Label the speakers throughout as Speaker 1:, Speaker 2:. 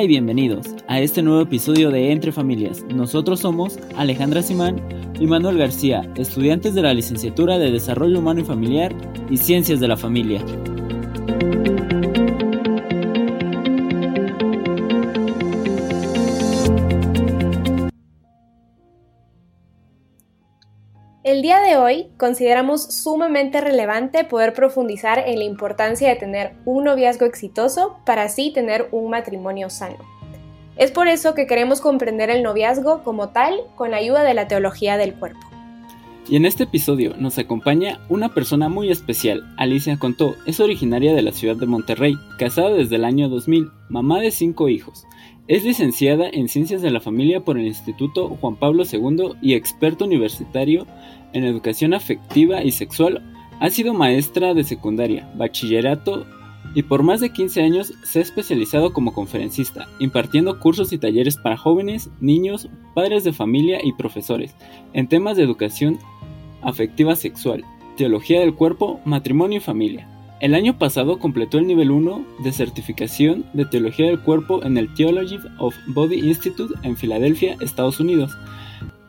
Speaker 1: Y bienvenidos a este nuevo episodio de Entre Familias. Nosotros somos Alejandra Simán y Manuel García, estudiantes de la licenciatura de Desarrollo Humano y Familiar y Ciencias de la Familia.
Speaker 2: Hoy consideramos sumamente relevante poder profundizar en la importancia de tener un noviazgo exitoso para así tener un matrimonio sano. Es por eso que queremos comprender el noviazgo como tal con la ayuda de la teología del cuerpo.
Speaker 1: Y en este episodio nos acompaña una persona muy especial. Alicia Contó es originaria de la ciudad de Monterrey, casada desde el año 2000, mamá de cinco hijos. Es licenciada en Ciencias de la Familia por el Instituto Juan Pablo II y experto universitario en educación afectiva y sexual, ha sido maestra de secundaria, bachillerato y por más de 15 años se ha especializado como conferencista, impartiendo cursos y talleres para jóvenes, niños, padres de familia y profesores en temas de educación afectiva sexual, teología del cuerpo, matrimonio y familia. El año pasado completó el nivel 1 de certificación de teología del cuerpo en el Theology of Body Institute en Filadelfia, Estados Unidos.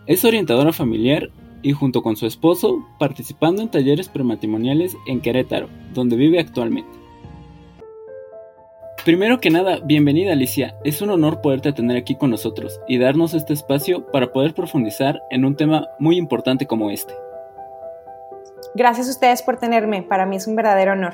Speaker 1: Es orientadora familiar y junto con su esposo participando en talleres prematrimoniales en Querétaro, donde vive actualmente. Primero que nada, bienvenida Alicia, es un honor poderte tener aquí con nosotros y darnos este espacio para poder profundizar en un tema muy importante como este.
Speaker 3: Gracias a ustedes por tenerme, para mí es un verdadero honor.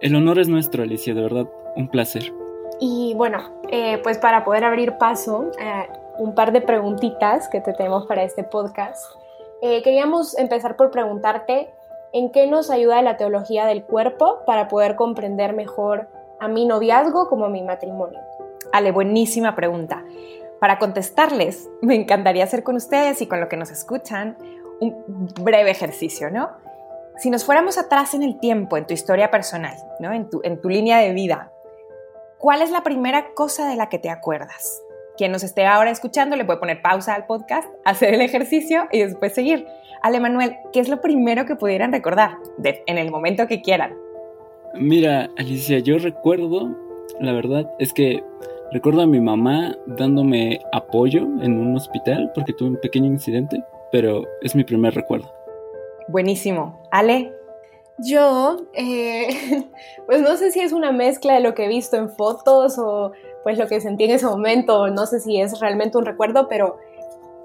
Speaker 1: El honor es nuestro, Alicia, de verdad, un placer.
Speaker 2: Y bueno, eh, pues para poder abrir paso, a un par de preguntitas que te tenemos para este podcast. Eh, queríamos empezar por preguntarte en qué nos ayuda la teología del cuerpo para poder comprender mejor a mi noviazgo como a mi matrimonio.
Speaker 3: Ale, buenísima pregunta. Para contestarles, me encantaría hacer con ustedes y con lo que nos escuchan un breve ejercicio, ¿no? Si nos fuéramos atrás en el tiempo, en tu historia personal, ¿no? en, tu, en tu línea de vida, ¿cuál es la primera cosa de la que te acuerdas? Quien nos esté ahora escuchando le puede poner pausa al podcast, hacer el ejercicio y después seguir. Ale Manuel, ¿qué es lo primero que pudieran recordar en el momento que quieran?
Speaker 1: Mira, Alicia, yo recuerdo, la verdad es que recuerdo a mi mamá dándome apoyo en un hospital porque tuve un pequeño incidente, pero es mi primer recuerdo.
Speaker 3: Buenísimo. Ale.
Speaker 2: Yo, eh, pues no sé si es una mezcla de lo que he visto en fotos o pues lo que sentí en ese momento, no sé si es realmente un recuerdo, pero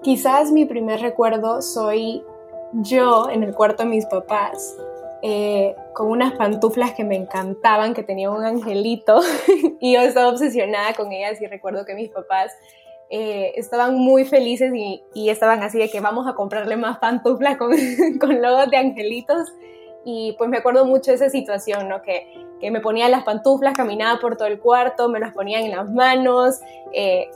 Speaker 2: quizás mi primer recuerdo soy yo en el cuarto de mis papás, eh, con unas pantuflas que me encantaban, que tenían un angelito, y yo estaba obsesionada con ellas y recuerdo que mis papás eh, estaban muy felices y, y, estaban así de que vamos a comprarle más pantuflas con, con logos de angelitos. Y pues me acuerdo mucho de esa situación, ¿no? Que que me ponía las pantuflas, caminaba por todo el cuarto, me las ponían en las manos eh,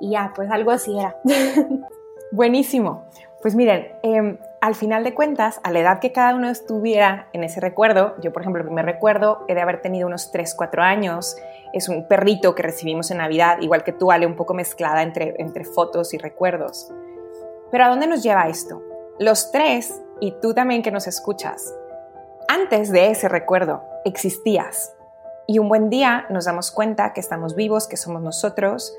Speaker 2: y ya, pues algo así era.
Speaker 3: Buenísimo. Pues miren, em, al final de cuentas, a la edad que cada uno estuviera en ese recuerdo, yo por ejemplo, primer recuerdo he de haber tenido unos 3, 4 años, es un perrito que recibimos en Navidad, igual que tú, Ale, un poco mezclada entre, entre fotos y recuerdos. Pero ¿a dónde nos lleva esto? Los tres, y tú también que nos escuchas, antes de ese recuerdo existías. Y un buen día nos damos cuenta que estamos vivos, que somos nosotros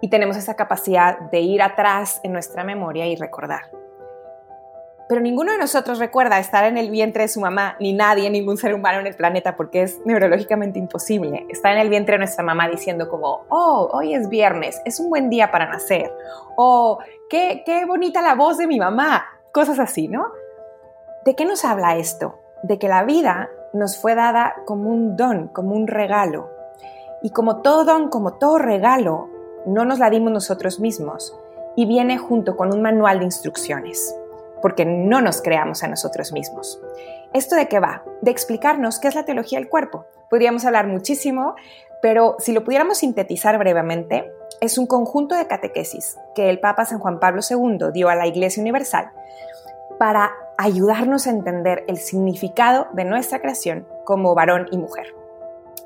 Speaker 3: y tenemos esa capacidad de ir atrás en nuestra memoria y recordar. Pero ninguno de nosotros recuerda estar en el vientre de su mamá, ni nadie, ningún ser humano en el planeta, porque es neurológicamente imposible. Estar en el vientre de nuestra mamá diciendo como, oh, hoy es viernes, es un buen día para nacer. O, qué, qué bonita la voz de mi mamá. Cosas así, ¿no? ¿De qué nos habla esto? De que la vida nos fue dada como un don, como un regalo. Y como todo don, como todo regalo, no nos la dimos nosotros mismos y viene junto con un manual de instrucciones, porque no nos creamos a nosotros mismos. ¿Esto de qué va? De explicarnos qué es la teología del cuerpo. Podríamos hablar muchísimo, pero si lo pudiéramos sintetizar brevemente, es un conjunto de catequesis que el Papa San Juan Pablo II dio a la Iglesia Universal para ayudarnos a entender el significado de nuestra creación como varón y mujer.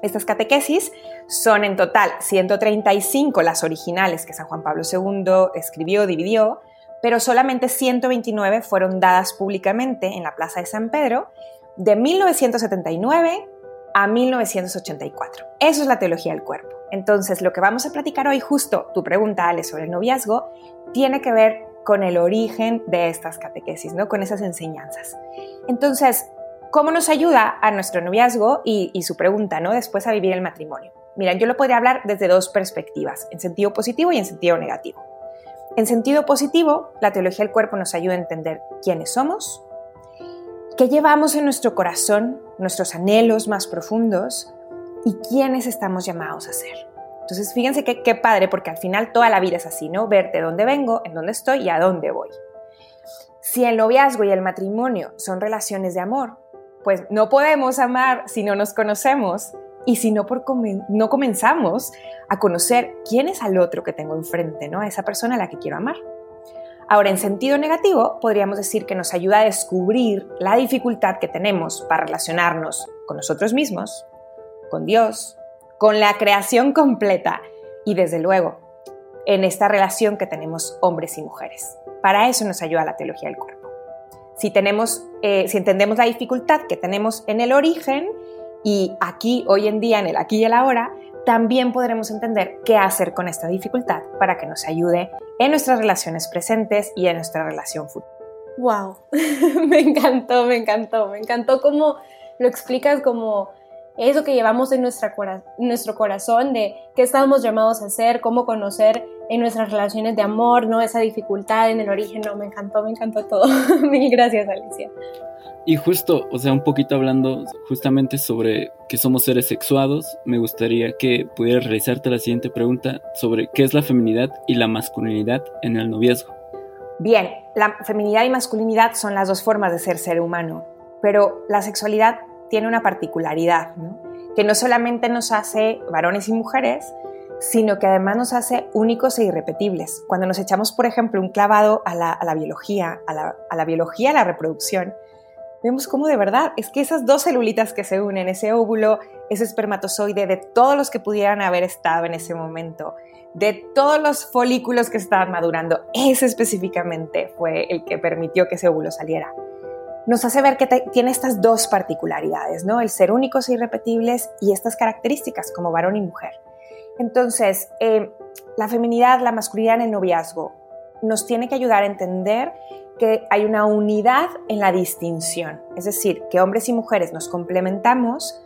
Speaker 3: Estas catequesis son en total 135 las originales que San Juan Pablo II escribió, dividió, pero solamente 129 fueron dadas públicamente en la Plaza de San Pedro de 1979 a 1984. Eso es la teología del cuerpo. Entonces, lo que vamos a platicar hoy, justo tu pregunta, Ale, sobre el noviazgo, tiene que ver con el origen de estas catequesis, ¿no? Con esas enseñanzas. Entonces, ¿cómo nos ayuda a nuestro noviazgo y, su pregunta, ¿no? Después a vivir el matrimonio. Mira, yo lo podría hablar desde dos perspectivas, en sentido positivo y en sentido negativo. En sentido positivo, la teología del cuerpo nos ayuda a entender quiénes somos, qué llevamos en nuestro corazón, nuestros anhelos más profundos y quiénes estamos llamados a ser. Entonces, fíjense qué, padre, porque al final toda la vida es así, ¿no? Ver de dónde vengo, en dónde estoy y a dónde voy. Si el noviazgo y el matrimonio son relaciones de amor, pues no podemos amar si no nos conocemos y si no, no comenzamos a conocer quién es al otro que tengo enfrente, ¿no? A esa persona a la que quiero amar. Ahora, en sentido negativo, podríamos decir que nos ayuda a descubrir la dificultad que tenemos para relacionarnos con nosotros mismos, con Dios, con la creación completa y desde luego en esta relación que tenemos hombres y mujeres. Para eso nos ayuda la teología del cuerpo. Si, tenemos, eh, si entendemos la dificultad que tenemos en el origen y aquí, hoy en día, en el aquí y el ahora, también podremos entender qué hacer con esta dificultad para que nos ayude en nuestras relaciones presentes y en nuestra relación futura.
Speaker 2: ¡Wow! me encantó, me encantó, me encantó cómo lo explicas como eso que llevamos en nuestra nuestro corazón de qué estamos llamados a hacer, cómo conocer en nuestras relaciones de amor, ¿no? Esa dificultad en el origen, no, me encantó, me encantó todo. Mil gracias, Alicia.
Speaker 1: Y justo, o sea, un poquito hablando justamente sobre que somos seres sexuados, me gustaría que pudieras realizarte la siguiente pregunta sobre qué es la feminidad y la masculinidad en el noviazgo.
Speaker 3: Bien, la feminidad y masculinidad son las dos formas de ser ser humano, pero la sexualidad tiene una particularidad, que no solamente nos hace varones y mujeres, sino que además nos hace únicos e irrepetibles. Cuando nos echamos, por ejemplo, un clavado a la, biología, a la, a la biología, a la reproducción, vemos cómo de verdad es que esas dos celulitas que se unen, ese óvulo, ese espermatozoide, de todos los que pudieran haber estado en ese momento, de todos los folículos que estaban madurando, ese específicamente fue el que permitió que ese óvulo saliera. Nos hace ver que tiene estas dos particularidades, ¿no? El ser únicos e irrepetibles y estas características como varón y mujer. Entonces, eh, la feminidad, la masculinidad en el noviazgo nos tiene que ayudar a entender que hay una unidad en la distinción, es decir, que hombres y mujeres nos complementamos,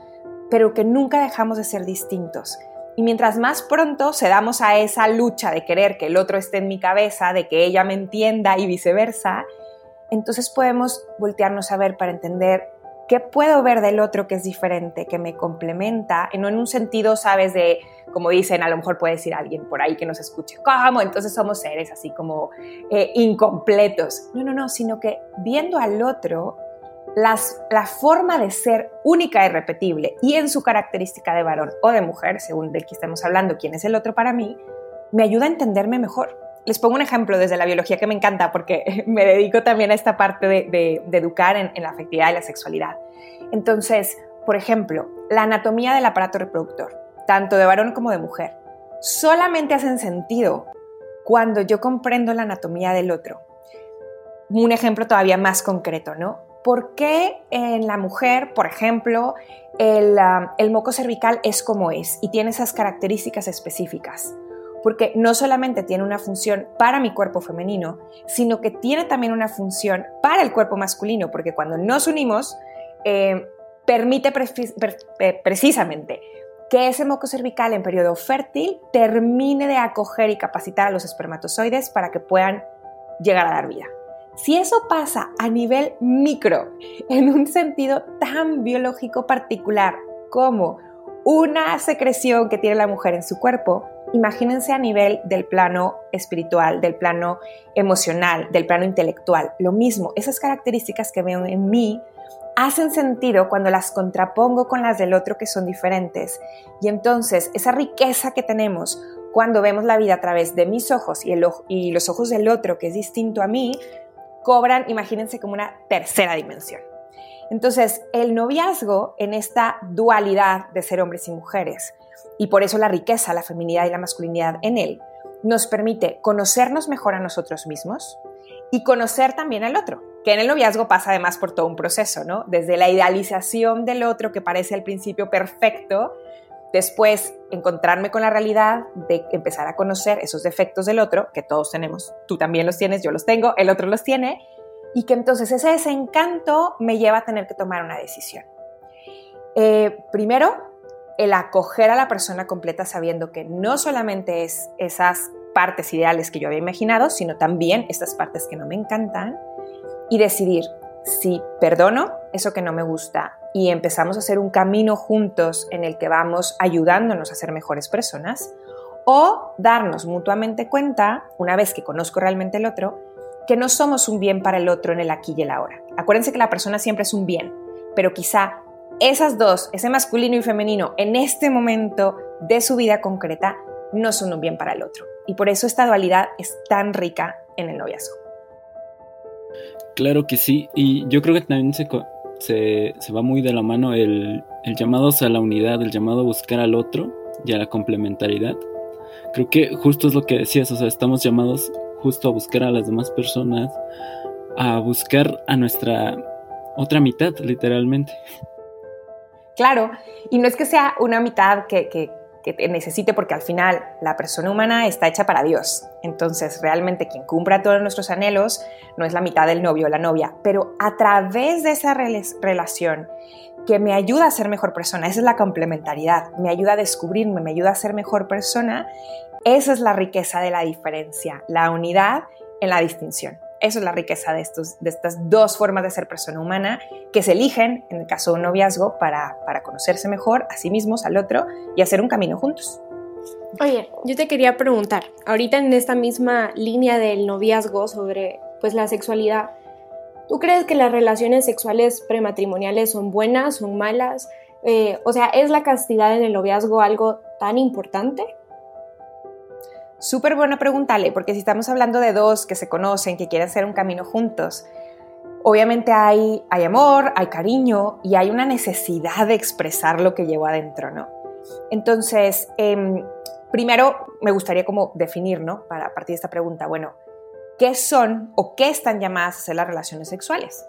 Speaker 3: pero que nunca dejamos de ser distintos. Y mientras más pronto se damos a esa lucha de querer que el otro esté en mi cabeza, de que ella me entienda y viceversa, entonces podemos voltearnos a ver para entender ¿Qué puedo ver del otro que es diferente, que me complementa? Y no en un sentido, sabes, de, como dicen, a lo mejor puede decir alguien por ahí que nos escuche, ¿cómo? Entonces somos seres así como eh, incompletos. No, no, no, sino que viendo al otro, las, la forma de ser única y repetible y en su característica de varón o de mujer, según del que estemos hablando, quién es el otro para mí, me ayuda a entenderme mejor. Les pongo un ejemplo desde la biología que me encanta porque me dedico también a esta parte de, educar en, la afectividad y la sexualidad. Entonces, por ejemplo, la anatomía del aparato reproductor, tanto de varón como de mujer, solamente hacen sentido cuando yo comprendo la anatomía del otro. Un ejemplo todavía más concreto, ¿no? ¿Por qué en la mujer, por ejemplo, el, um, el moco cervical es como es y tiene esas características específicas? Porque no solamente tiene una función para mi cuerpo femenino, sino que tiene también una función para el cuerpo masculino, porque cuando nos unimos, eh, permite precisamente que ese moco cervical en periodo fértil termine de acoger y capacitar a los espermatozoides para que puedan llegar a dar vida. Si eso pasa a nivel micro, en un sentido tan biológico particular como una secreción que tiene la mujer en su cuerpo, imagínense a nivel del plano espiritual, del plano emocional, del plano intelectual. Lo mismo, esas características que veo en mí hacen sentido cuando las contrapongo con las del otro que son diferentes. Y entonces esa riqueza que tenemos cuando vemos la vida a través de mis ojos y, los ojos del otro que es distinto a mí, cobran, imagínense, como una tercera dimensión. Entonces, el noviazgo en esta dualidad de ser hombres y mujeres, y por eso la riqueza, la feminidad y la masculinidad en él, nos permite conocernos mejor a nosotros mismos y conocer también al otro, que en el noviazgo pasa además por todo un proceso, ¿no? Desde la idealización del otro que parece al principio perfecto, después encontrarme con la realidad de empezar a conocer esos defectos del otro, que todos tenemos, tú también los tienes, yo los tengo, el otro los tiene, y que entonces ese desencanto me lleva a tener que tomar una decisión. Eh, primero, el acoger a la persona completa sabiendo que no solamente es esas partes ideales que yo había imaginado, sino también estas partes que no me encantan, y decidir si perdono eso que no me gusta y empezamos a hacer un camino juntos en el que vamos ayudándonos a ser mejores personas, o darnos mutuamente cuenta, una vez que conozco realmente el otro, que no somos un bien para el otro en el aquí y el ahora. Acuérdense que la persona siempre es un bien, pero quizá esas dos, ese masculino y femenino, en este momento de su vida concreta, no son un bien para el otro. Y por eso esta dualidad es tan rica en el noviazgo.
Speaker 1: Claro que sí, y yo creo que también se, se, va muy de la mano el, el llamado a la unidad, el llamado a buscar al otro y a la complementariedad. Creo que justo es lo que decías, o sea, estamos llamados justo a buscar a las demás personas, a buscar a nuestra otra mitad, literalmente.
Speaker 3: Claro, y no es que sea una mitad que, que necesite, porque al final la persona humana está hecha para Dios. Entonces, realmente quien cumpla todos nuestros anhelos no es la mitad del novio o la novia, pero a través de esa relación que me ayuda a ser mejor persona, esa es la complementariedad, me ayuda a descubrirme, me ayuda a ser mejor persona, esa es la riqueza de la diferencia, la unidad en la distinción. Eso es la riqueza de, estos, de estas dos formas de ser persona humana que se eligen, en el caso de un noviazgo, para, para conocerse mejor a sí mismos, al otro, y hacer un camino juntos.
Speaker 2: Oye, yo te quería preguntar, ahorita en esta misma línea del noviazgo sobre pues la sexualidad, ¿tú crees que las relaciones sexuales prematrimoniales son buenas, son malas? Eh, o sea, ¿es la castidad en el noviazgo algo tan importante?
Speaker 3: Súper buena pregunta, porque si estamos hablando de dos que se conocen, que quieren hacer un camino juntos, obviamente hay, hay amor, hay cariño y hay una necesidad de expresar lo que llevo adentro, ¿no? Entonces, em, primero me gustaría como definir, ¿no? Para partir de esta pregunta, bueno, ¿qué son o qué están llamadas a ser las relaciones sexuales?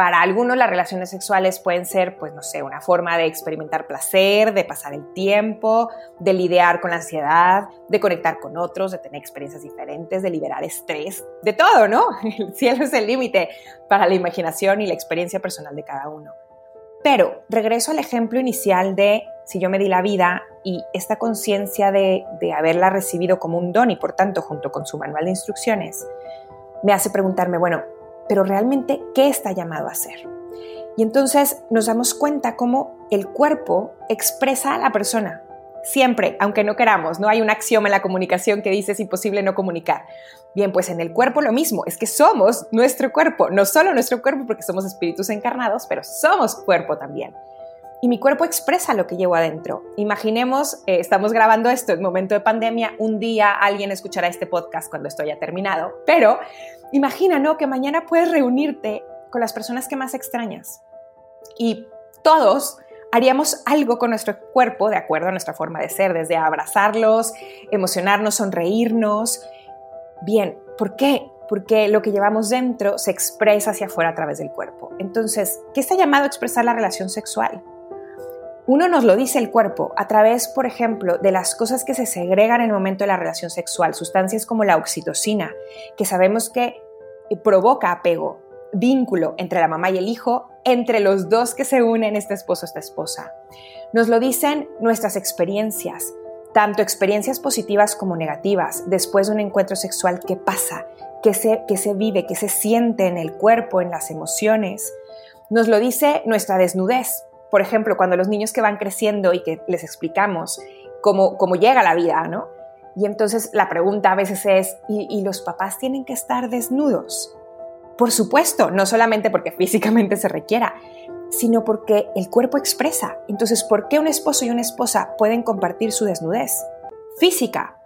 Speaker 3: Para algunos las relaciones sexuales pueden ser, pues no sé, una forma de experimentar placer, de pasar el tiempo, de lidiar con la ansiedad, de conectar con otros, de tener experiencias diferentes, de liberar estrés, de todo, ¿no? El cielo es el límite para la imaginación y la experiencia personal de cada uno. Pero regreso al ejemplo inicial de si yo me di la vida y esta conciencia de, de haberla recibido como un don y por tanto junto con su manual de instrucciones, me hace preguntarme, bueno, pero realmente, ¿qué está llamado a hacer? Y entonces nos damos cuenta cómo el cuerpo expresa a la persona. Siempre, aunque no queramos, no hay un axioma en la comunicación que dice es imposible no comunicar. Bien, pues en el cuerpo lo mismo, es que somos nuestro cuerpo, no solo nuestro cuerpo porque somos espíritus encarnados, pero somos cuerpo también. Y mi cuerpo expresa lo que llevo adentro. Imaginemos, eh, estamos grabando esto en momento de pandemia, un día alguien escuchará este podcast cuando esto haya terminado, pero Imagina, ¿no? Que mañana puedes reunirte con las personas que más extrañas y todos haríamos algo con nuestro cuerpo de acuerdo a nuestra forma de ser, desde abrazarlos, emocionarnos, sonreírnos. Bien, ¿por qué? Porque lo que llevamos dentro se expresa hacia afuera a través del cuerpo. Entonces, ¿qué está llamado a expresar la relación sexual? Uno nos lo dice el cuerpo a través, por ejemplo, de las cosas que se segregan en el momento de la relación sexual, sustancias como la oxitocina, que sabemos que provoca apego, vínculo entre la mamá y el hijo, entre los dos que se unen, este esposo, esta esposa. Nos lo dicen nuestras experiencias, tanto experiencias positivas como negativas, después de un encuentro sexual, ¿qué pasa? ¿Qué se, qué se vive? ¿Qué se siente en el cuerpo, en las emociones? Nos lo dice nuestra desnudez, por ejemplo, cuando los niños que van creciendo y que les explicamos cómo, cómo llega la vida, ¿no? Y entonces la pregunta a veces es, ¿y, los papás tienen que estar desnudos? Por supuesto, no solamente porque físicamente se requiera, sino porque el cuerpo expresa. Entonces, ¿por qué un esposo y una esposa pueden compartir su desnudez? Física,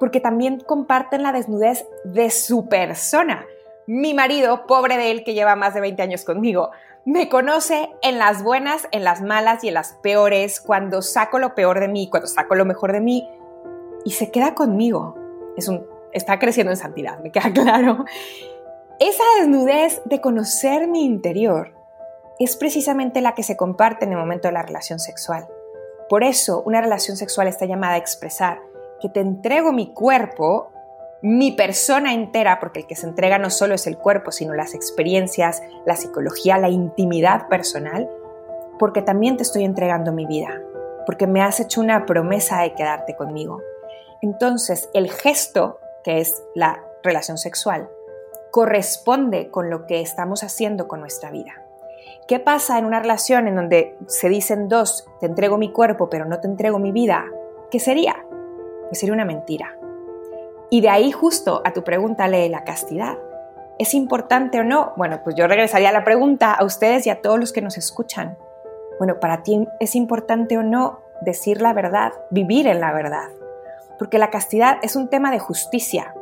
Speaker 3: porque también comparten la desnudez de su persona. Mi marido, pobre de él que lleva más de 20 años conmigo, me conoce en las buenas, en las malas y en las peores, cuando saco lo peor de mí, cuando saco lo mejor de mí, y se queda conmigo. Es un, está creciendo en santidad, me queda claro. esa desnudez de conocer mi interior es precisamente la que se comparte en el momento de la relación sexual. Por eso una relación sexual está llamada a expresar que te entrego mi cuerpo, mi persona entera, porque el que se entrega no solo es el cuerpo, sino las experiencias, la psicología, la intimidad personal, porque también te estoy entregando mi vida, porque me has hecho una promesa de quedarte conmigo. Entonces, el gesto, que es la relación sexual, corresponde con lo que estamos haciendo con nuestra vida. ¿Qué pasa en una relación en donde se dicen dos, te entrego mi cuerpo pero no te entrego mi vida? ¿Qué sería? Pues sería una mentira. Y de ahí justo a tu pregunta, lee la castidad. ¿Es importante o no? Bueno, pues yo regresaría a la pregunta a ustedes y a todos los que nos escuchan. Bueno, para ti es importante o no decir la verdad, vivir en la verdad. Porque la castidad es un tema de justicia.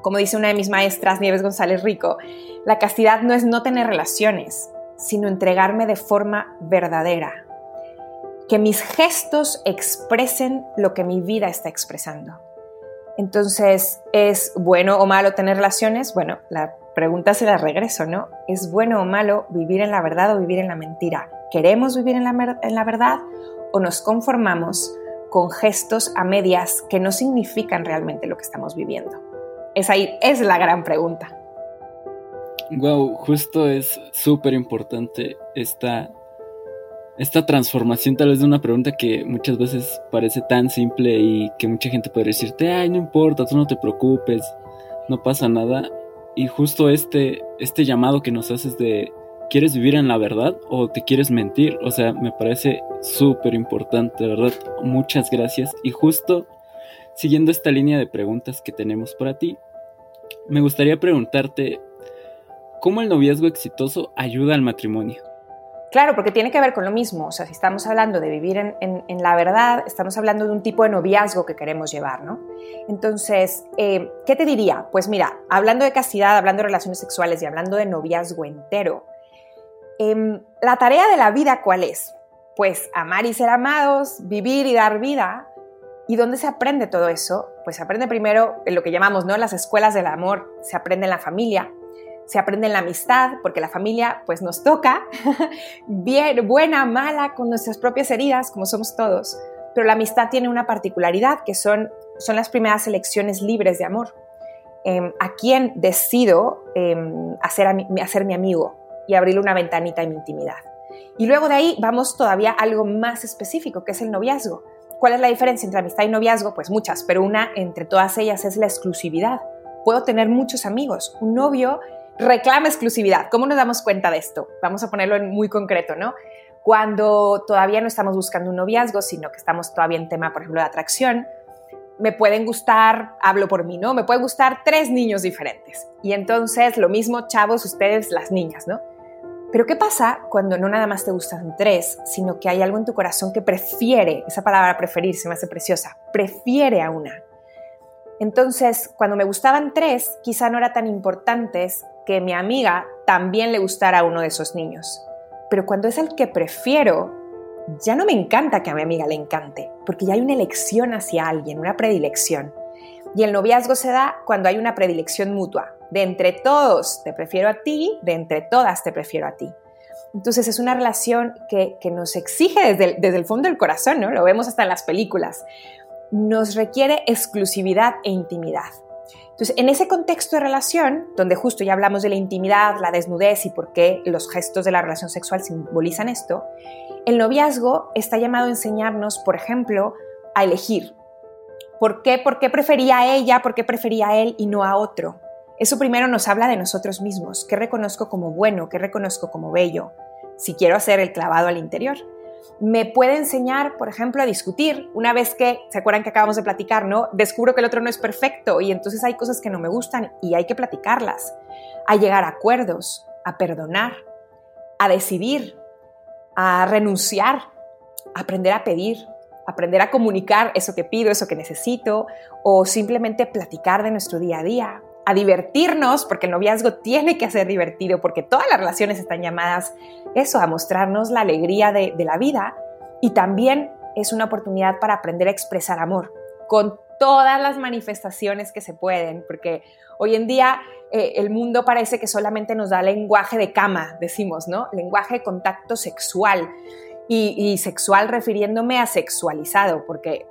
Speaker 3: Como dice una de mis maestras, Nieves González Rico, la castidad no es no tener relaciones, sino entregarme de forma verdadera. Que mis gestos expresen lo que mi vida está expresando. Entonces, ¿es bueno o malo tener relaciones? Bueno, la pregunta se la regreso, ¿no? ¿Es bueno o malo vivir en la verdad o vivir en la mentira? ¿Queremos vivir en la, en la verdad o nos conformamos con gestos a medias que no significan realmente lo que estamos viviendo? Esa ahí es la gran pregunta.
Speaker 1: Wow, justo es súper importante esta, esta transformación tal vez de una pregunta que muchas veces parece tan simple y que mucha gente puede decirte, ay, no importa, tú no te preocupes, no pasa nada. Y justo este, este llamado que nos haces de, ¿quieres vivir en la verdad o te quieres mentir? O sea, me parece súper importante, ¿verdad? Muchas gracias. Y justo siguiendo esta línea de preguntas que tenemos para ti, me gustaría preguntarte ¿Cómo el noviazgo exitoso ayuda al matrimonio?
Speaker 3: Claro, porque tiene que ver con lo mismo. O sea, si estamos hablando de vivir en, la verdad, estamos hablando de un tipo de noviazgo que queremos llevar, ¿no? Entonces, eh, ¿qué te diría? Pues mira, hablando de castidad, hablando de relaciones sexuales y hablando de noviazgo entero, em, la tarea de la vida, ¿cuál es? Pues amar y ser amados, vivir y dar vida. ¿Y dónde se aprende todo eso? Pues se aprende primero en lo que llamamos, ¿no? Las escuelas del amor. Se aprende en la familia, se aprende en la amistad, porque la familia pues nos toca, bien, buena, mala, con nuestras propias heridas, como somos todos. Pero la amistad tiene una particularidad, que son, son las primeras elecciones libres de amor. Em, ¿A quién decido em, hacer, hacer mi amigo y abrirle una ventanita en mi intimidad? Y luego de ahí vamos todavía a algo más específico, que es el noviazgo. ¿Cuál es la diferencia entre amistad y noviazgo? Pues muchas, pero una entre todas ellas es la exclusividad. Puedo tener muchos amigos. Un novio reclama exclusividad. ¿Cómo nos damos cuenta de esto? Vamos a ponerlo en muy concreto, ¿no? Cuando todavía no estamos buscando un noviazgo, sino que estamos todavía en tema, por ejemplo, de atracción, me pueden gustar, hablo por mí, ¿no? Me pueden gustar tres niños diferentes. Y entonces, lo mismo, chavos, ustedes, las niñas, ¿no? Pero ¿qué pasa cuando no nada más te gustan tres, sino que hay algo en tu corazón que prefiere, esa palabra preferir se me hace preciosa, prefiere a una? Entonces, cuando me gustaban tres, quizá no era tan importantes que mi amiga también le gustara a uno de esos niños. Pero cuando es el que prefiero, ya no me encanta que a mi amiga le encante, porque ya hay una elección hacia alguien, una predilección. Y el noviazgo se da cuando hay una predilección mutua. De entre todos te prefiero a ti, de entre todas te prefiero a ti. Entonces es una relación que, nos exige desde el, desde el fondo del corazón, ¿no? Lo vemos hasta en las películas. Nos requiere exclusividad e intimidad. Entonces, en ese contexto de relación, donde justo ya hablamos de la intimidad, la desnudez y por qué los gestos de la relación sexual simbolizan esto, el noviazgo está llamado a enseñarnos, por ejemplo, a elegir. ¿Por qué, ¿Por qué prefería a ella? ¿Por qué prefería a él y no a otro? Eso primero nos habla de nosotros mismos, qué reconozco como bueno, qué reconozco como bello, si quiero hacer el clavado al interior me puede enseñar, por ejemplo, a discutir. Una vez que, ¿se acuerdan que acabamos de platicar, no? Descubro que el otro no es perfecto y entonces hay cosas que no me gustan y hay que platicarlas. A llegar a acuerdos, a perdonar, a decidir, a renunciar, a aprender a pedir, aprender a comunicar eso que pido, eso que necesito, o simplemente platicar de nuestro día a día, a divertirnos, porque el noviazgo tiene que ser divertido, porque todas las relaciones están llamadas eso, a mostrarnos la alegría de, la vida y también es una oportunidad para aprender a expresar amor con todas las manifestaciones que se pueden, porque hoy en día eh, el mundo parece que solamente nos da lenguaje de cama, decimos, ¿no? Lenguaje de contacto sexual. Y, y sexual refiriéndome a sexualizado, porque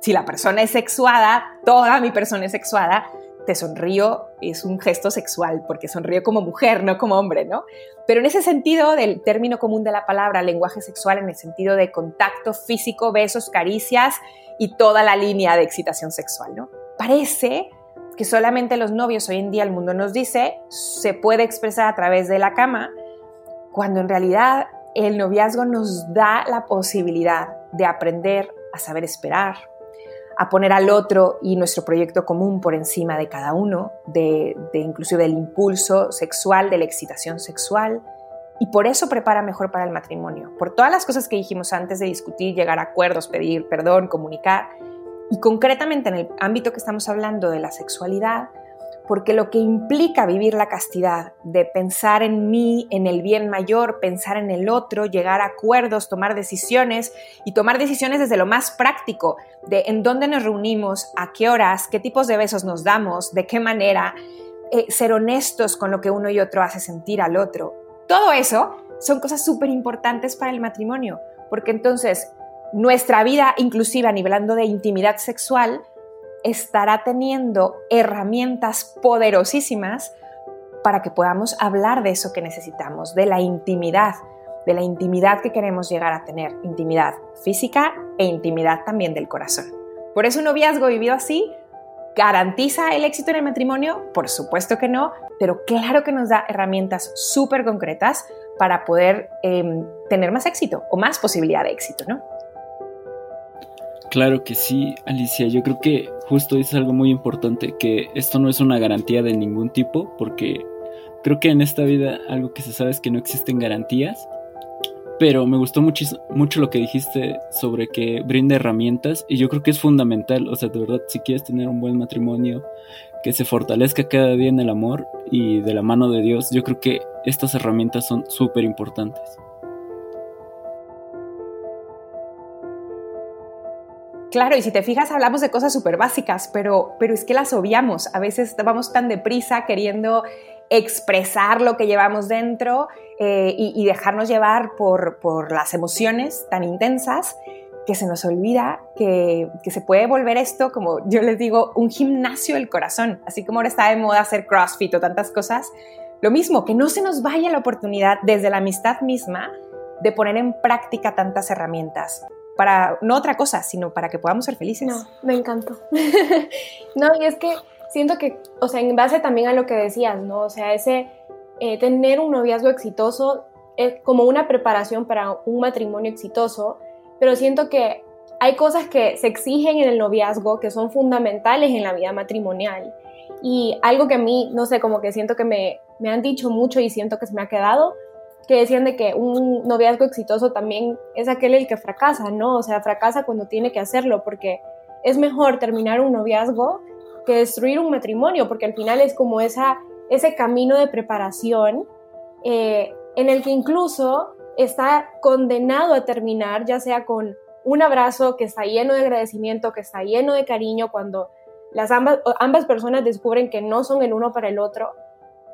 Speaker 3: si la persona es sexuada, toda mi persona es sexuada, te sonrío es un gesto sexual, porque sonrío como mujer, no como hombre, ¿no? Pero en ese sentido del término común de la palabra, lenguaje sexual, en el sentido de contacto físico, besos, caricias y toda la línea de excitación sexual, ¿no? Parece que solamente los novios hoy en día el mundo nos dice se puede expresar a través de la cama, cuando en realidad el noviazgo nos da la posibilidad de aprender a saber esperar, a poner al otro y nuestro proyecto común por encima de cada uno, de, incluso del impulso sexual, de la excitación sexual, y por eso prepara mejor para el matrimonio, por todas las cosas que dijimos antes de discutir, llegar a acuerdos, pedir perdón, comunicar, y concretamente en el ámbito que estamos hablando de la sexualidad, porque lo que implica vivir la castidad, de pensar en mí, en el bien mayor, pensar en el otro, llegar a acuerdos, tomar decisiones y tomar decisiones desde lo más práctico, de en dónde nos reunimos, a qué horas, qué tipos de besos nos damos, de qué manera, eh, ser honestos con lo que uno y otro hace sentir al otro. Todo eso son cosas súper importantes para el matrimonio, porque entonces nuestra vida, inclusive a de intimidad sexual, estará teniendo herramientas poderosísimas para que podamos hablar de eso que necesitamos, de la intimidad, de la intimidad que queremos llegar a tener, intimidad física e intimidad también del corazón. Por eso un noviazgo vivido así garantiza el éxito en el matrimonio, por supuesto que no, pero claro que nos da herramientas súper concretas para poder em, tener más éxito o más posibilidad de éxito, ¿no?
Speaker 1: Claro que sí, Alicia. Yo creo que justo es algo muy importante, que esto no es una garantía de ningún tipo, porque creo que en esta vida algo que se sabe es que no existen garantías. Pero me gustó mucho, mucho lo que dijiste sobre que brinda herramientas y yo creo que es fundamental, o sea, de verdad, si quieres tener un buen matrimonio, que se fortalezca cada día en el amor y de la mano de Dios, yo creo que estas herramientas son súper importantes.
Speaker 3: Claro, y si te fijas, hablamos de cosas súper básicas, pero, pero es que las obviamos. A veces vamos tan deprisa queriendo expresar lo que llevamos dentro eh, y, dejarnos llevar por, por, las emociones tan intensas que se nos olvida que, que, se puede volver esto, como yo les digo, un gimnasio del corazón. Así como ahora está de moda hacer CrossFit o tantas cosas, lo mismo, que no se nos vaya la oportunidad desde la amistad misma de poner en práctica tantas herramientas para no otra cosa, sino para que podamos ser felices.
Speaker 2: No, me encantó. no, y es que siento que, o sea, en base también a lo que decías, ¿no? O sea, ese eh, tener un noviazgo exitoso es como una preparación para un matrimonio exitoso, pero siento que hay cosas que se exigen en el noviazgo que son fundamentales en la vida matrimonial. Y algo que a mí, no sé, como que siento que me, me han dicho mucho y siento que se me ha quedado, que decían de que un noviazgo exitoso también es aquel el que fracasa, ¿no? O sea, fracasa cuando tiene que hacerlo, porque es mejor terminar un noviazgo que destruir un matrimonio, porque al final es como esa, ese camino de preparación eh, en el que incluso está condenado a terminar, ya sea con un abrazo que está lleno de agradecimiento, que está lleno de cariño, cuando las ambas, ambas personas descubren que no son el uno para el otro,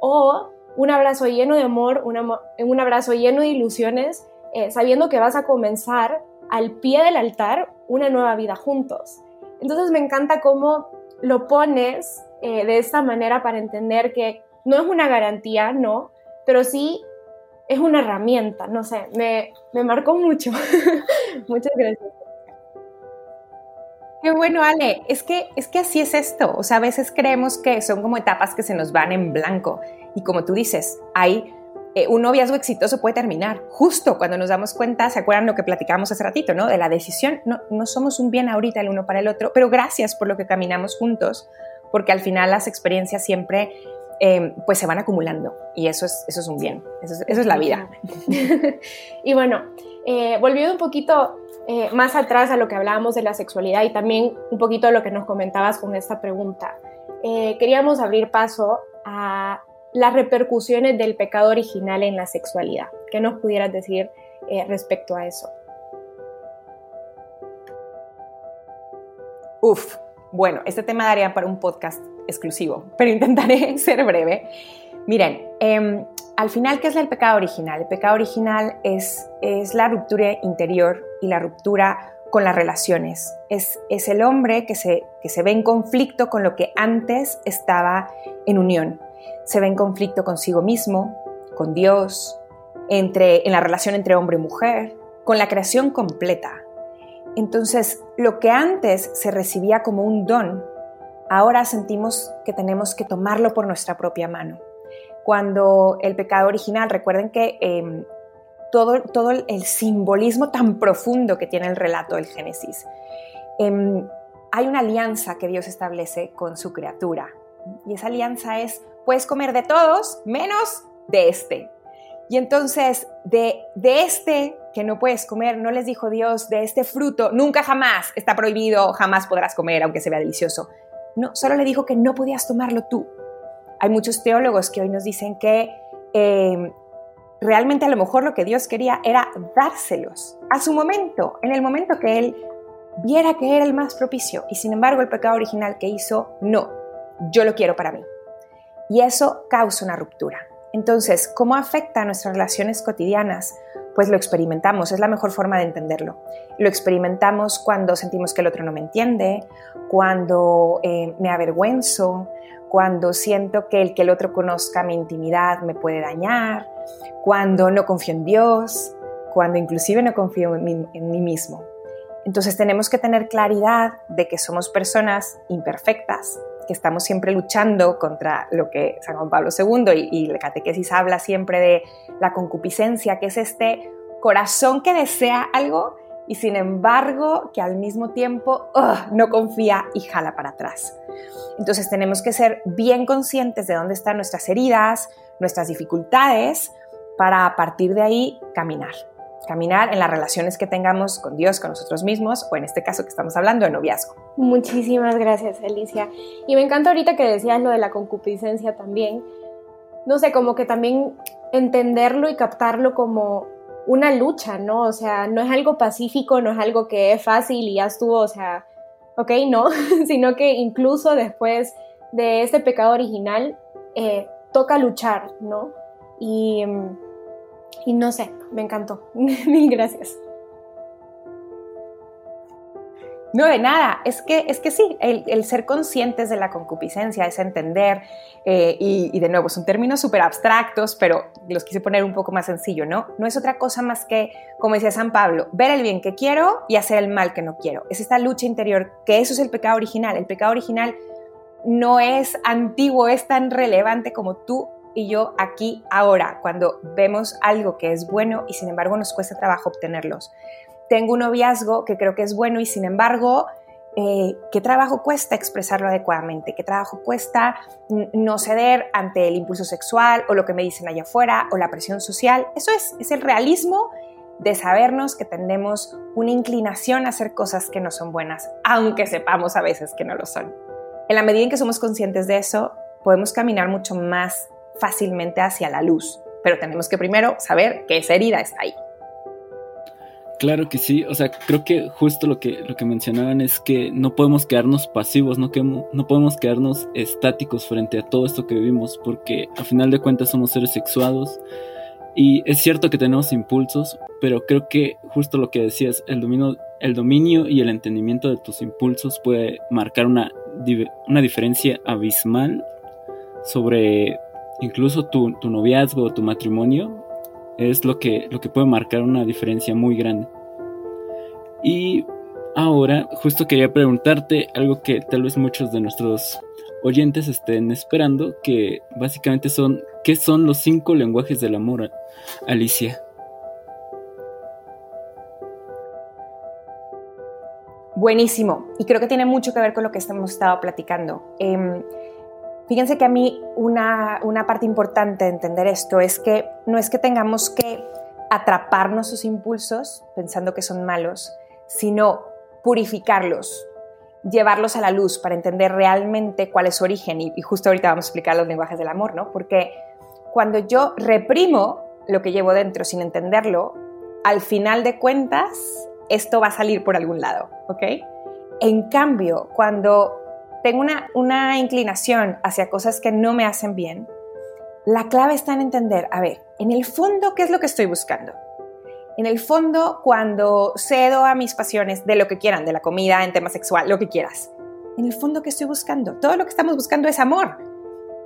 Speaker 2: o un abrazo lleno de amor, un abrazo lleno de ilusiones, eh, sabiendo que vas a comenzar al pie del altar una nueva vida juntos. Entonces me encanta cómo lo pones eh, de esta manera para entender que no es una garantía, no, pero sí es una herramienta, no sé, me, me marcó mucho. Muchas gracias.
Speaker 3: Qué bueno, Ale. Es que, es que así es esto. O sea, a veces creemos que son como etapas que se nos van en blanco. Y como tú dices, hay eh, un noviazgo exitoso puede terminar justo cuando nos damos cuenta, ¿se acuerdan lo que platicábamos hace ratito, no? De la decisión. No, no somos un bien ahorita el uno para el otro, pero gracias por lo que caminamos juntos, porque al final las experiencias siempre em, pues se van acumulando y eso es, eso es un bien, eso es, eso es la vida.
Speaker 2: y bueno, eh, volviendo un poquito eh, más atrás a lo que hablábamos de la sexualidad y también un poquito de lo que nos comentabas con esta pregunta, queríamos abrir paso a las repercusiones del pecado original en la sexualidad. ¿Qué nos pudieras decir eh, respecto a eso?
Speaker 3: Uf, Bueno, este tema daría para un podcast exclusivo, pero intentaré ser breve. Miren, em, al final, ¿qué es el pecado original? El pecado original es, es la ruptura interior y la ruptura con las relaciones. Es, es el hombre que se, que se ve en conflicto con lo que antes estaba en unión. Se ve en conflicto consigo mismo, con Dios, entre, en la relación entre hombre y mujer, con la creación completa. Entonces, lo que antes se recibía como un don, ahora sentimos que tenemos que tomarlo por nuestra propia mano. Cuando el pecado original, recuerden que em, todo, todo, el simbolismo tan profundo que tiene el relato del Génesis, em, hay una alianza que Dios establece con su criatura. Y esa alianza es, puedes comer de todos menos de este. Y entonces, de, de este que no puedes comer, no les dijo Dios, de este fruto, nunca jamás está prohibido, jamás podrás comer, aunque se vea delicioso. No, solo le dijo que no podías tomarlo tú. Hay muchos teólogos que hoy nos dicen que eh, realmente a lo mejor lo que Dios quería era dárselos a su momento, en el momento que Él viera que era el más propicio. Y sin embargo el pecado original que hizo, no, yo lo quiero para mí. Y eso causa una ruptura. Entonces, ¿cómo afecta a nuestras relaciones cotidianas? Pues lo experimentamos, es la mejor forma de entenderlo. Lo experimentamos cuando sentimos que el otro no me entiende, cuando eh, me avergüenzo, cuando siento que el que el otro conozca mi intimidad me puede dañar, cuando no confío en Dios, cuando inclusive no confío en mí, mismo. Entonces tenemos que tener claridad de que somos personas imperfectas, que estamos siempre luchando contra lo que San Juan Pablo II y, y la catequesis habla siempre de la concupiscencia, que es este corazón que desea algo y sin embargo que al mismo tiempo no confía y jala para atrás. Entonces tenemos que ser bien conscientes de dónde están nuestras heridas, nuestras dificultades, para a partir de ahí caminar caminar en las relaciones que tengamos con Dios, con nosotros mismos, o en este caso que estamos hablando de noviazgo.
Speaker 2: Muchísimas gracias, Alicia. Y me encanta ahorita que decías lo de la concupiscencia también. No sé, como que también entenderlo y captarlo como una lucha, ¿no? O sea, no es algo pacífico, no es algo que es fácil y ya estuvo, o sea, ok, no, sino que incluso después de este pecado original, eh, toca luchar, ¿no? Y y no sé, me encantó. Mil gracias.
Speaker 3: No, de nada. Es que, es que sí, el, ser conscientes de la concupiscencia es entender, eh, y, de nuevo, son términos súper abstractos, pero los quise poner un poco más sencillo, ¿no? No es otra cosa más que, como decía San Pablo, ver el bien que quiero y hacer el mal que no quiero. Es esta lucha interior, que eso es el pecado original. El pecado original no es antiguo, es tan relevante como tú y yo aquí ahora, cuando vemos algo que es bueno y sin embargo nos cuesta trabajo obtenerlos. Tengo un noviazgo que creo que es bueno y sin embargo, eh, ¿qué trabajo cuesta expresarlo adecuadamente? ¿Qué trabajo cuesta no ceder ante el impulso sexual o lo que me dicen allá afuera o la presión social? Eso es, es el realismo de sabernos que tenemos una inclinación a hacer cosas que no son buenas, aunque sepamos a veces que no lo son. En la medida en que somos conscientes de eso, podemos caminar mucho más fácilmente hacia la luz, pero tenemos que primero saber que esa herida está ahí.
Speaker 1: Claro que sí, o sea, creo que justo lo que, lo que mencionaban es que no podemos quedarnos pasivos, no, que, no podemos quedarnos estáticos frente a todo esto que vivimos, porque a final de cuentas somos seres sexuados y es cierto que tenemos impulsos, pero creo que justo lo que decías, el dominio, el dominio y el entendimiento de tus impulsos puede marcar una, una diferencia abismal sobre incluso tu, tu noviazgo o tu matrimonio es lo que, lo que puede marcar una diferencia muy grande. Y ahora justo quería preguntarte algo que tal vez muchos de nuestros oyentes estén esperando, que básicamente son, ¿qué son los cinco lenguajes del amor, Alicia?
Speaker 3: Buenísimo, y creo que tiene mucho que ver con lo que hemos estado platicando. Em, Fíjense que a mí una, parte importante de entender esto es que no es que tengamos que atraparnos sus impulsos pensando que son malos, sino purificarlos, llevarlos a la luz para entender realmente cuál es su origen. Y, y, justo ahorita vamos a explicar los lenguajes del amor, ¿no? Porque cuando yo reprimo lo que llevo dentro sin entenderlo, al final de cuentas, esto va a salir por algún lado, ¿ok? En cambio, cuando tengo una, una inclinación hacia cosas que no me hacen bien, la clave está en entender, a ver, en el fondo, ¿qué es lo que estoy buscando? En el fondo, cuando cedo a mis pasiones de lo que quieran, de la comida, en tema sexual, lo que quieras, en el fondo, ¿qué estoy buscando? Todo lo que estamos buscando es amor.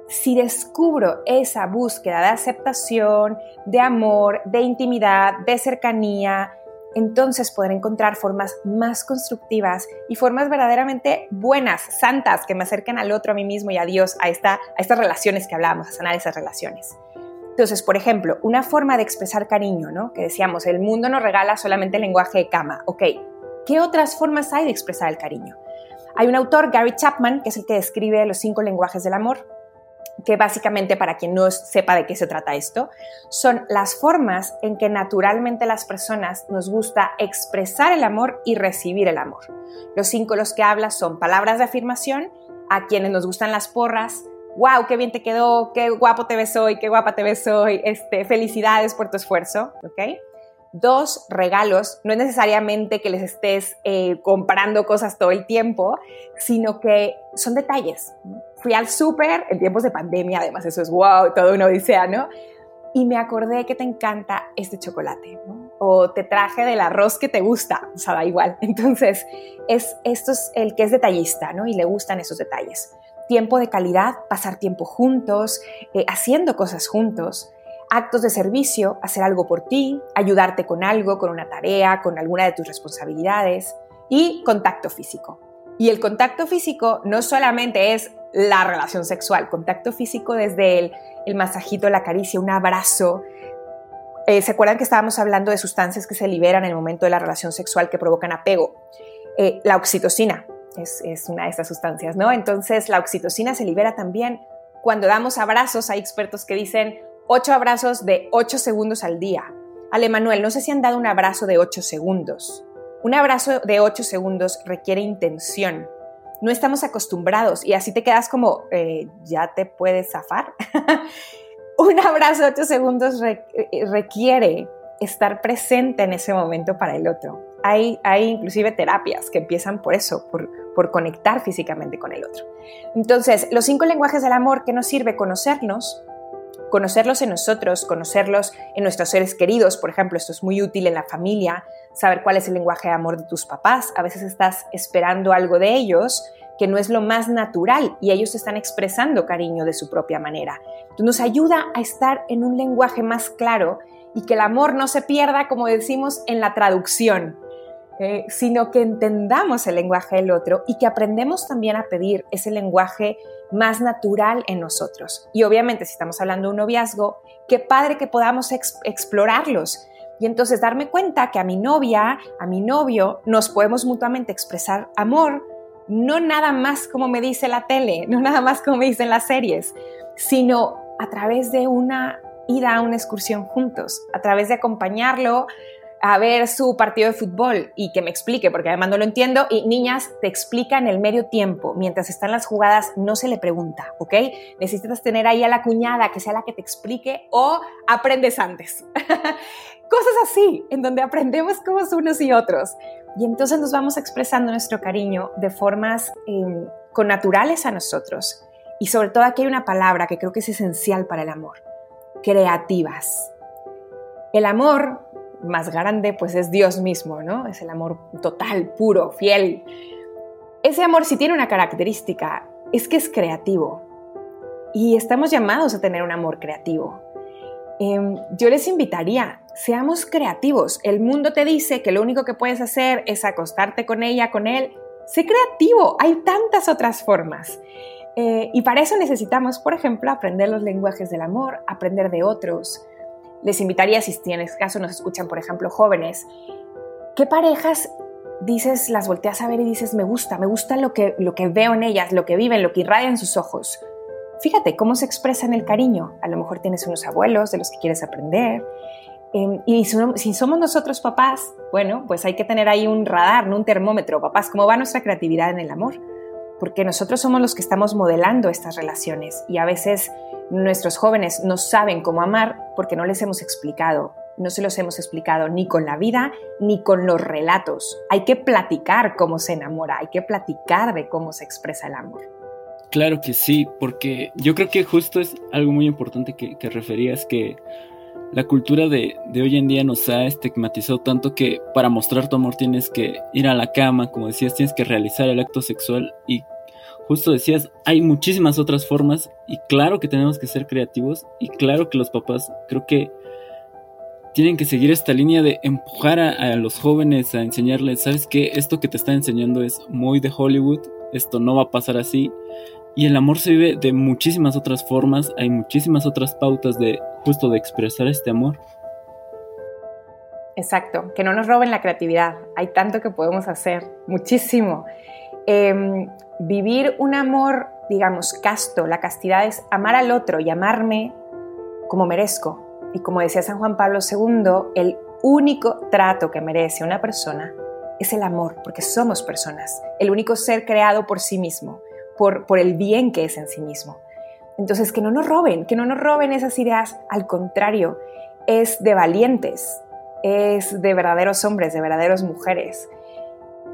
Speaker 3: Si descubro esa búsqueda de aceptación, de amor, de intimidad, de cercanía, entonces poder encontrar formas más constructivas y formas verdaderamente buenas, santas, que me acerquen al otro, a mí mismo y a Dios, a, esta, a estas relaciones que hablábamos, a sanar esas relaciones. Entonces, por ejemplo, una forma de expresar cariño, ¿no? Que decíamos, el mundo nos regala solamente el lenguaje de cama. Ok, ¿qué otras formas hay de expresar el cariño? Hay un autor, Gary Chapman, que es el que describe los cinco lenguajes del amor, que básicamente, para quien no sepa de qué se trata esto, son las formas en que naturalmente las personas nos gusta expresar el amor y recibir el amor. Los cinco los que habla son palabras de afirmación, a quienes nos gustan las porras, wow, qué bien te quedó, qué guapo te ves hoy, qué guapa te ves hoy, este, felicidades por tu esfuerzo, ¿ok? Dos, regalos. No es necesariamente que les estés eh, comprando cosas todo el tiempo, sino que son detalles fui al súper en tiempos de pandemia, además eso es wow, todo una odisea, ¿no? Y me acordé que te encanta este chocolate, ¿no? O te traje del arroz que te gusta, o sea, da igual. Entonces, es, esto es el que es detallista, ¿no? Y le gustan esos detalles. Tiempo de calidad, pasar tiempo juntos, eh, haciendo cosas juntos actos de servicio, hacer algo por ti, ayudarte con algo, con una tarea, con alguna de tus responsabilidades y contacto físico. Y el contacto físico no solamente es la relación sexual, contacto físico desde el, el masajito, la caricia, un abrazo. Eh, ¿Se acuerdan que estábamos hablando de sustancias que se liberan en el momento de la relación sexual que provocan apego? Eh, la oxitocina es, es una de estas sustancias, ¿no? Entonces la oxitocina se libera también cuando damos abrazos. Hay expertos que dicen ocho abrazos de ocho segundos al día. Ale Manuel, no sé si han dado un abrazo de ocho segundos. Un abrazo de ocho segundos requiere intención no estamos acostumbrados y así te quedas como, eh, ya te puedes zafar. Un abrazo de 8 segundos eh, requiere estar presente en ese momento para el otro. Hay, hay inclusive terapias que empiezan por eso, por, por conectar físicamente con el otro. Entonces, los cinco lenguajes del amor que nos sirve conocernos, conocerlos en nosotros, conocerlos en nuestros seres queridos, por ejemplo, esto es muy útil en la familia, saber cuál es el lenguaje de amor de tus papás. A veces estás esperando algo de ellos que no es lo más natural y ellos están expresando cariño de su propia manera. Nos ayuda a estar en un lenguaje más claro y que el amor no se pierda, como decimos, en la traducción, eh, sino que entendamos el lenguaje del otro y que aprendemos también a pedir ese lenguaje más natural en nosotros. Y obviamente si estamos hablando de un noviazgo, qué padre que podamos explorarlos y entonces darme cuenta que a mi novia, a mi novio, nos podemos mutuamente expresar amor, no nada más como me dice la tele, no nada más como me dicen las series, sino a través de una ida a una excursión juntos, a través de acompañarlo a ver su partido de fútbol y que me explique, porque además no lo entiendo. Y niñas, te explica en el medio tiempo, mientras están las jugadas, no se le pregunta, ¿ok? Necesitas tener ahí a la cuñada que sea la que te explique o aprendes antes. Cosas así, en donde aprendemos como unos y otros. Y entonces nos vamos expresando nuestro cariño de formas em, con naturales a nosotros. Y sobre todo aquí hay una palabra que creo que es esencial para el amor, creativas. El amor más grande pues es Dios mismo, ¿no? Es el amor total, puro, fiel. Ese amor si tiene una característica, es que es creativo. Y estamos llamados a tener un amor creativo. Em, yo les invitaría, seamos creativos. El mundo te dice que lo único que puedes hacer es acostarte con ella, con él. Sé creativo, hay tantas otras formas. Eh, y para eso necesitamos, por ejemplo, aprender los lenguajes del amor, aprender de otros, les invitaría, si tienes caso, nos escuchan, por ejemplo, jóvenes, ¿qué parejas dices, las volteas a ver y dices, me gusta, me gusta lo que, lo que veo en ellas, lo que viven, lo que irradian sus ojos? Fíjate cómo se expresa en el cariño. A lo mejor tienes unos abuelos de los que quieres aprender. Em, y si somos nosotros papás, bueno, pues hay que tener ahí un radar, ¿no? un termómetro. Papás, ¿cómo va nuestra creatividad en el amor? Porque nosotros somos los que estamos modelando estas relaciones y a veces Nuestros jóvenes no saben cómo amar porque no les hemos explicado, no se los hemos explicado ni con la vida ni con los relatos. Hay que platicar cómo se enamora, hay que platicar de cómo se expresa el amor.
Speaker 1: Claro que sí, porque yo creo que justo es algo muy importante que, que referías, que la cultura de, de, hoy en día nos ha estigmatizado tanto que para mostrar tu amor tienes que ir a la cama, como decías, tienes que realizar el acto sexual y justo decías, hay muchísimas otras formas y claro que tenemos que ser creativos y claro que los papás creo que tienen que seguir esta línea de empujar a, los jóvenes a enseñarles, sabes que esto que te está enseñando es muy de Hollywood, esto no va a pasar así y el amor se vive de muchísimas otras formas, hay muchísimas otras pautas de justo de expresar este amor.
Speaker 3: Exacto, que no nos roben la creatividad, hay tanto que podemos hacer, muchísimo. Eh, vivir un amor, digamos, casto, la castidad es amar al otro y amarme como merezco. Y como decía San Juan Pablo II, el único trato que merece una persona es el amor, porque somos personas, el único ser creado por sí mismo por, el bien que es en sí mismo. Entonces, que no nos roben, que no nos roben esas ideas, al contrario, es de valientes, es de verdaderos hombres, de verdaderas mujeres.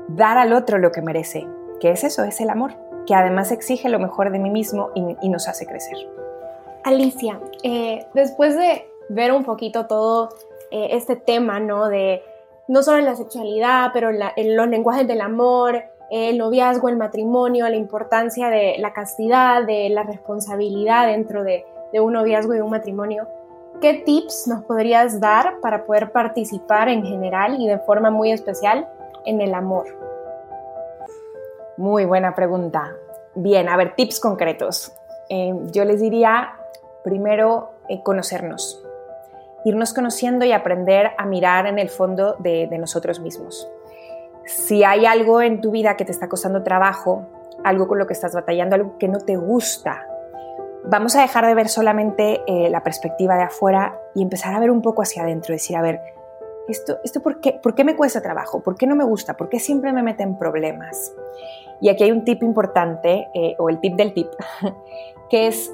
Speaker 3: Dar al otro lo que merece, que es eso, es el amor, que además exige lo mejor de mí mismo y, nos hace crecer.
Speaker 2: Alicia, eh, después de ver un poquito todo eh, este tema, ¿no? De no solo la sexualidad, pero en los lenguajes del amor, el noviazgo, el matrimonio, la importancia de la castidad, de la responsabilidad dentro de, un noviazgo y un matrimonio. ¿Qué tips nos podrías dar para poder participar en general y de forma muy especial en el amor?
Speaker 3: Muy buena pregunta. Bien, a ver, tips concretos. Eh, yo les diría, primero, eh, conocernos, irnos conociendo y aprender a mirar en el fondo de nosotros mismos. Si hay algo en tu vida que te está costando trabajo, algo con lo que estás batallando, algo que no te gusta, vamos a dejar de ver solamente eh, la perspectiva de afuera y empezar a ver un poco hacia adentro, decir, a ver, ¿esto, esto por, qué, por qué me cuesta trabajo? ¿Por qué no me gusta? ¿Por qué siempre me meten problemas? Y aquí hay un tip importante, eh, o el tip del tip, que es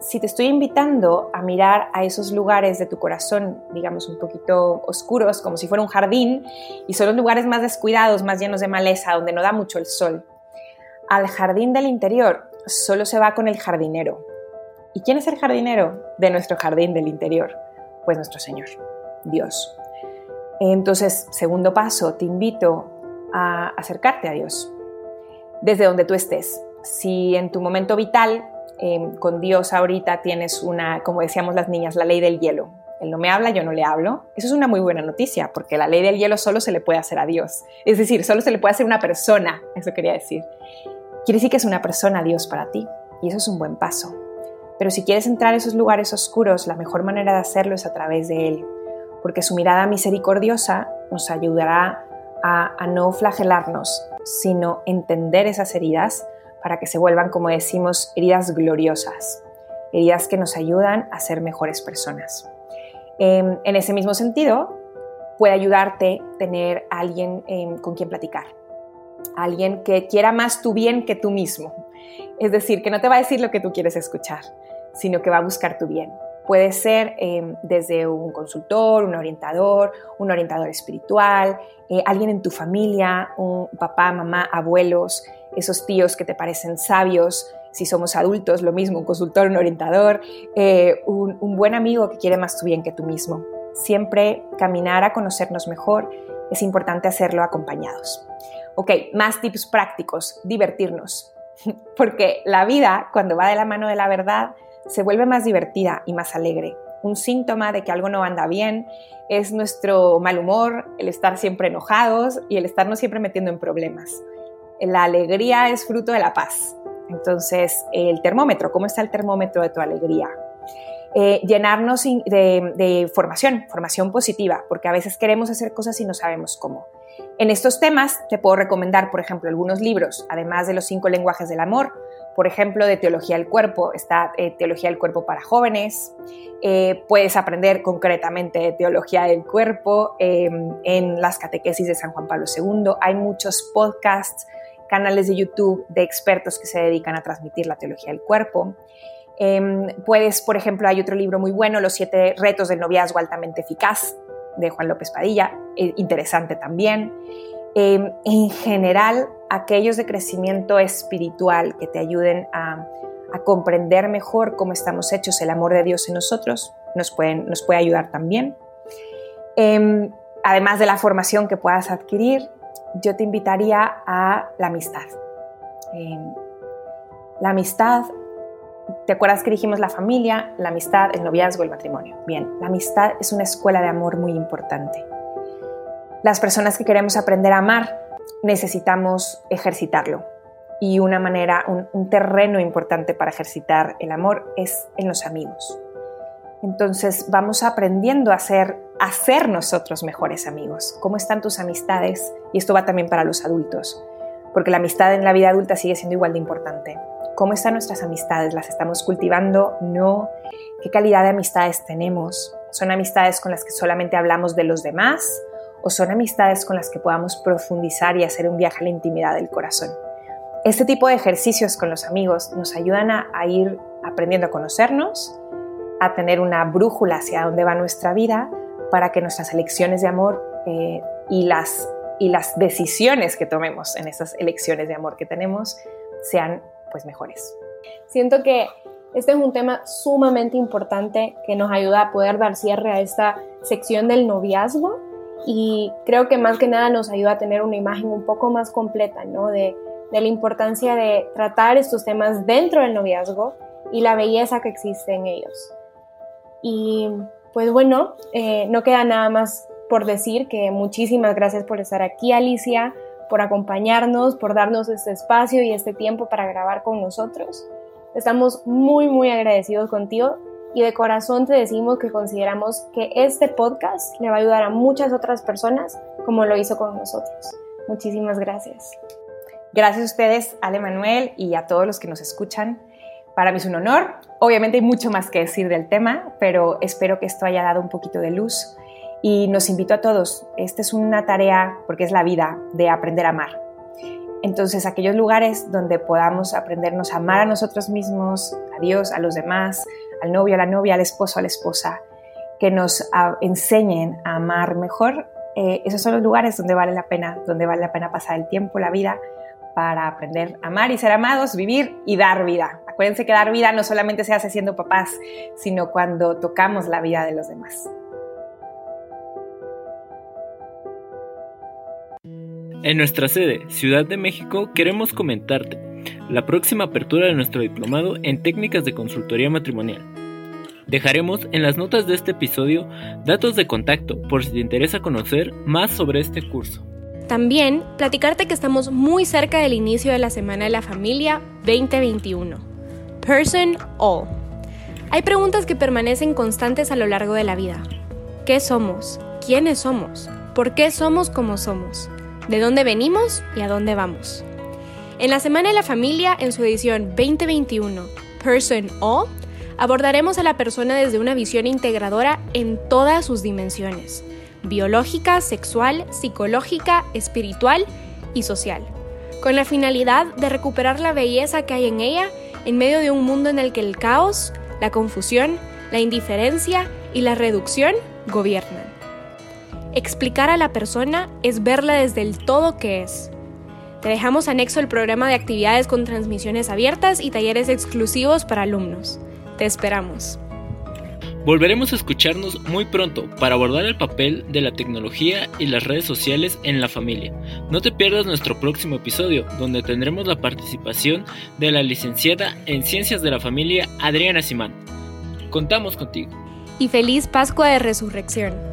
Speaker 3: si te estoy invitando a mirar a esos lugares de tu corazón, digamos, un poquito oscuros, como si fuera un jardín, y son los lugares más descuidados, más llenos de maleza, donde no da mucho el sol, al jardín del interior solo se va con el jardinero. ¿Y quién es el jardinero de nuestro jardín del interior? Pues nuestro Señor, Dios. Entonces, segundo paso, te invito a acercarte a Dios, desde donde tú estés. Si en tu momento vital Em, con Dios ahorita tienes una, como decíamos las niñas, la ley del hielo. Él no me habla, yo no le hablo. Eso es una muy buena noticia, porque la ley del hielo solo se le puede hacer a Dios. Es decir, solo se le puede hacer a una persona, eso quería decir. Quiere decir que es una persona Dios para ti, y eso es un buen paso. Pero si quieres entrar a esos lugares oscuros, la mejor manera de hacerlo es a través de Él, porque su mirada misericordiosa nos ayudará a, no flagelarnos, sino entender esas heridas para que se vuelvan, como decimos, heridas gloriosas, heridas que nos ayudan a ser mejores personas. Em, en ese mismo sentido, puede ayudarte tener alguien em, con quien platicar, alguien que quiera más tu bien que tú mismo. Es decir, que no te va a decir lo que tú quieres escuchar, sino que va a buscar tu bien. Puede ser em, desde un consultor, un orientador, un orientador espiritual, eh, alguien en tu familia, un papá, mamá, abuelos, esos tíos que te parecen sabios, si somos adultos, lo mismo, un consultor, un orientador, eh, un, un buen amigo que quiere más tu bien que tú mismo. Siempre caminar a conocernos mejor, es importante hacerlo acompañados. Ok, más tips prácticos, divertirnos. Porque la vida, cuando va de la mano de la verdad, se vuelve más divertida y más alegre. Un síntoma de que algo no anda bien es nuestro mal humor, el estar siempre enojados y el estarnos siempre metiendo en problemas la alegría es fruto de la paz. Entonces, el termómetro, ¿cómo está el termómetro de tu alegría? Eh, llenarnos de, formación, formación positiva, porque a veces queremos hacer cosas y no sabemos cómo. En estos temas te puedo recomendar, por ejemplo, algunos libros, además de los cinco lenguajes del amor, por ejemplo, de Teología del Cuerpo, está eh, Teología del Cuerpo para jóvenes, eh, puedes aprender concretamente Teología del Cuerpo em, en las catequesis de San Juan Pablo II, hay muchos podcasts canales de YouTube de expertos que se dedican a transmitir la teología del cuerpo. Em, puedes, por ejemplo, hay otro libro muy bueno, Los siete retos del noviazgo altamente eficaz, de Juan López Padilla, eh, interesante también. Em, en general, aquellos de crecimiento espiritual que te ayuden a, comprender mejor cómo estamos hechos, el amor de Dios en nosotros, nos, pueden, nos puede ayudar también. Em, además de la formación que puedas adquirir, yo te invitaría a la amistad. Em, la amistad, ¿te acuerdas que dijimos la familia, la amistad, el noviazgo, el matrimonio? Bien, la amistad es una escuela de amor muy importante. Las personas que queremos aprender a amar necesitamos ejercitarlo. Y una manera, un, terreno importante para ejercitar el amor es en los amigos. Entonces vamos aprendiendo a ser, a ser nosotros mejores amigos. ¿Cómo están tus amistades? Y esto va también para los adultos, porque la amistad en la vida adulta sigue siendo igual de importante. ¿Cómo están nuestras amistades? ¿Las estamos cultivando? ¿No? ¿Qué calidad de amistades tenemos? ¿Son amistades con las que solamente hablamos de los demás? ¿O son amistades con las que podamos profundizar y hacer un viaje a la intimidad del corazón? Este tipo de ejercicios con los amigos nos ayudan a, ir aprendiendo a conocernos, a tener una brújula hacia dónde va nuestra vida para que nuestras elecciones de amor eh, y, las, y las decisiones que tomemos en esas elecciones de amor que tenemos sean pues mejores.
Speaker 2: Siento que este es un tema sumamente importante que nos ayuda a poder dar cierre a esta sección del noviazgo y creo que más que nada nos ayuda a tener una imagen un poco más completa, ¿no? De, de la importancia de tratar estos temas dentro del noviazgo y la belleza que existe en ellos. Y pues bueno, eh, no queda nada más por decir que muchísimas gracias por estar aquí, Alicia, por acompañarnos, por darnos este espacio y este tiempo para grabar con nosotros. Estamos muy, muy agradecidos contigo y de corazón te decimos que consideramos que este podcast le va a ayudar a muchas otras personas como lo hizo con nosotros. Muchísimas gracias.
Speaker 3: Gracias a ustedes, Ale Manuel, y a todos los que nos escuchan. Para mí es un honor. Obviamente hay mucho más que decir del tema, pero espero que esto haya dado un poquito de luz y nos invito a todos. Esta es una tarea, porque es la vida, de aprender a amar. Entonces, aquellos lugares donde podamos aprendernos a amar a nosotros mismos, a Dios, a los demás, al novio, a la novia, al esposo, a la esposa, que nos enseñen a amar mejor, eh, esos son los lugares donde vale la pena, donde vale la pena pasar el tiempo, la vida, para aprender a amar y ser amados, vivir y dar vida. Acuérdense que dar vida no solamente se hace siendo papás, sino cuando tocamos la vida de los demás.
Speaker 1: En nuestra sede, Ciudad de México, queremos comentarte la próxima apertura de nuestro diplomado en técnicas de consultoría matrimonial. Dejaremos en las notas de este episodio datos de contacto por si te interesa conocer más sobre este curso.
Speaker 4: También platicarte que estamos muy cerca del inicio de la Semana de la Familia 2021. Person All. Hay preguntas que permanecen constantes a lo largo de la vida. ¿Qué somos? ¿Quiénes somos? ¿Por qué somos como somos? ¿De dónde venimos y a dónde vamos? En la Semana de la Familia, en su edición 2021, Person All, abordaremos a la persona desde una visión integradora en todas sus dimensiones, biológica, sexual, psicológica, espiritual y social, con la finalidad de recuperar la belleza que hay en ella en medio de un mundo en el que el caos, la confusión, la indiferencia y la reducción gobiernan. Explicar a la persona es verla desde el todo que es. Te dejamos anexo el programa de actividades con transmisiones abiertas y talleres exclusivos para alumnos. Te esperamos.
Speaker 1: Volveremos a escucharnos muy pronto para abordar el papel de la tecnología y las redes sociales en la familia. No te pierdas nuestro próximo episodio, donde tendremos la participación de la licenciada en Ciencias de la Familia Adriana Simán. Contamos contigo.
Speaker 4: Y feliz Pascua de Resurrección.